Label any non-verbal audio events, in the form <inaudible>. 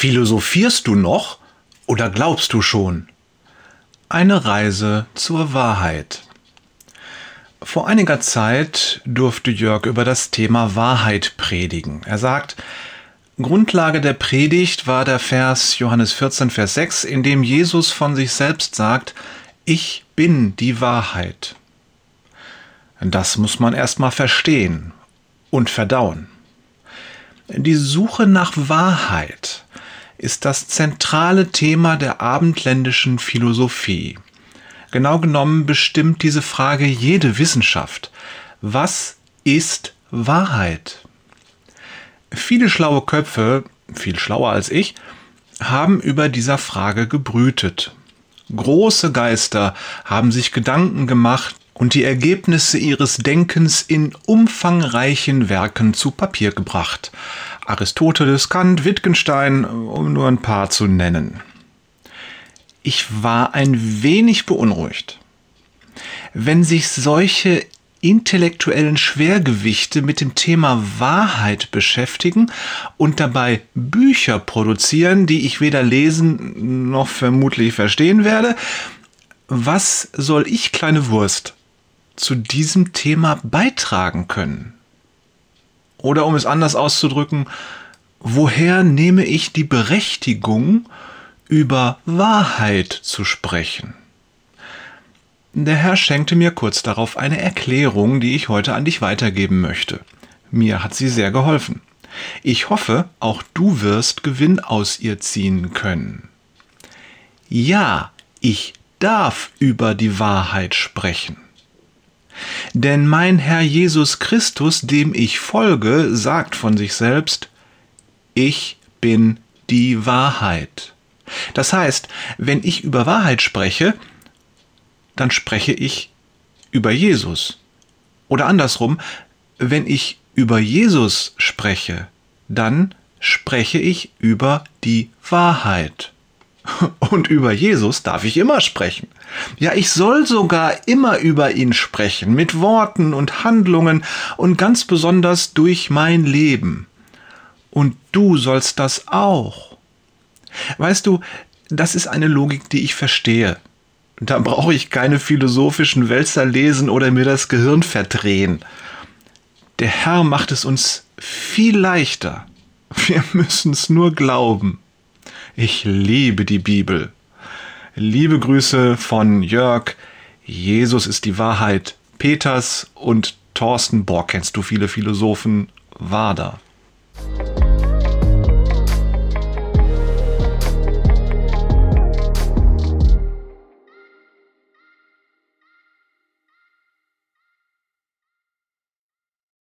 Philosophierst du noch oder glaubst du schon? Eine Reise zur Wahrheit. Vor einiger Zeit durfte Jörg über das Thema Wahrheit predigen. Er sagt, Grundlage der Predigt war der Vers Johannes 14, Vers 6, in dem Jesus von sich selbst sagt, ich bin die Wahrheit. Das muss man erstmal verstehen und verdauen. Die Suche nach Wahrheit ist das zentrale Thema der abendländischen Philosophie. Genau genommen bestimmt diese Frage jede Wissenschaft. Was ist Wahrheit? Viele schlaue Köpfe, viel schlauer als ich, haben über dieser Frage gebrütet. Große Geister haben sich Gedanken gemacht und die Ergebnisse ihres Denkens in umfangreichen Werken zu Papier gebracht. Aristoteles, Kant, Wittgenstein, um nur ein paar zu nennen. Ich war ein wenig beunruhigt. Wenn sich solche intellektuellen Schwergewichte mit dem Thema Wahrheit beschäftigen und dabei Bücher produzieren, die ich weder lesen noch vermutlich verstehen werde, was soll ich, kleine Wurst, zu diesem Thema beitragen können? Oder um es anders auszudrücken, woher nehme ich die Berechtigung, über Wahrheit zu sprechen? Der Herr schenkte mir kurz darauf eine Erklärung, die ich heute an dich weitergeben möchte. Mir hat sie sehr geholfen. Ich hoffe, auch du wirst Gewinn aus ihr ziehen können. Ja, ich darf über die Wahrheit sprechen. Denn mein Herr Jesus Christus, dem ich folge, sagt von sich selbst, ich bin die Wahrheit. Das heißt, wenn ich über Wahrheit spreche, dann spreche ich über Jesus. Oder andersrum, wenn ich über Jesus spreche, dann spreche ich über die Wahrheit. <laughs> Und über Jesus darf ich immer sprechen. Ja, ich soll sogar immer über ihn sprechen, mit Worten und Handlungen und ganz besonders durch mein Leben. Und du sollst das auch. Weißt du, das ist eine Logik, die ich verstehe. Da brauche ich keine philosophischen Wälzer lesen oder mir das Gehirn verdrehen. Der Herr macht es uns viel leichter. Wir <laughs> müssen es nur glauben. Ich liebe die Bibel. Liebe Grüße von Jörg. Jesus ist die Wahrheit. Peters und Thorsten, boah, kennst du viele Philosophen? Wader.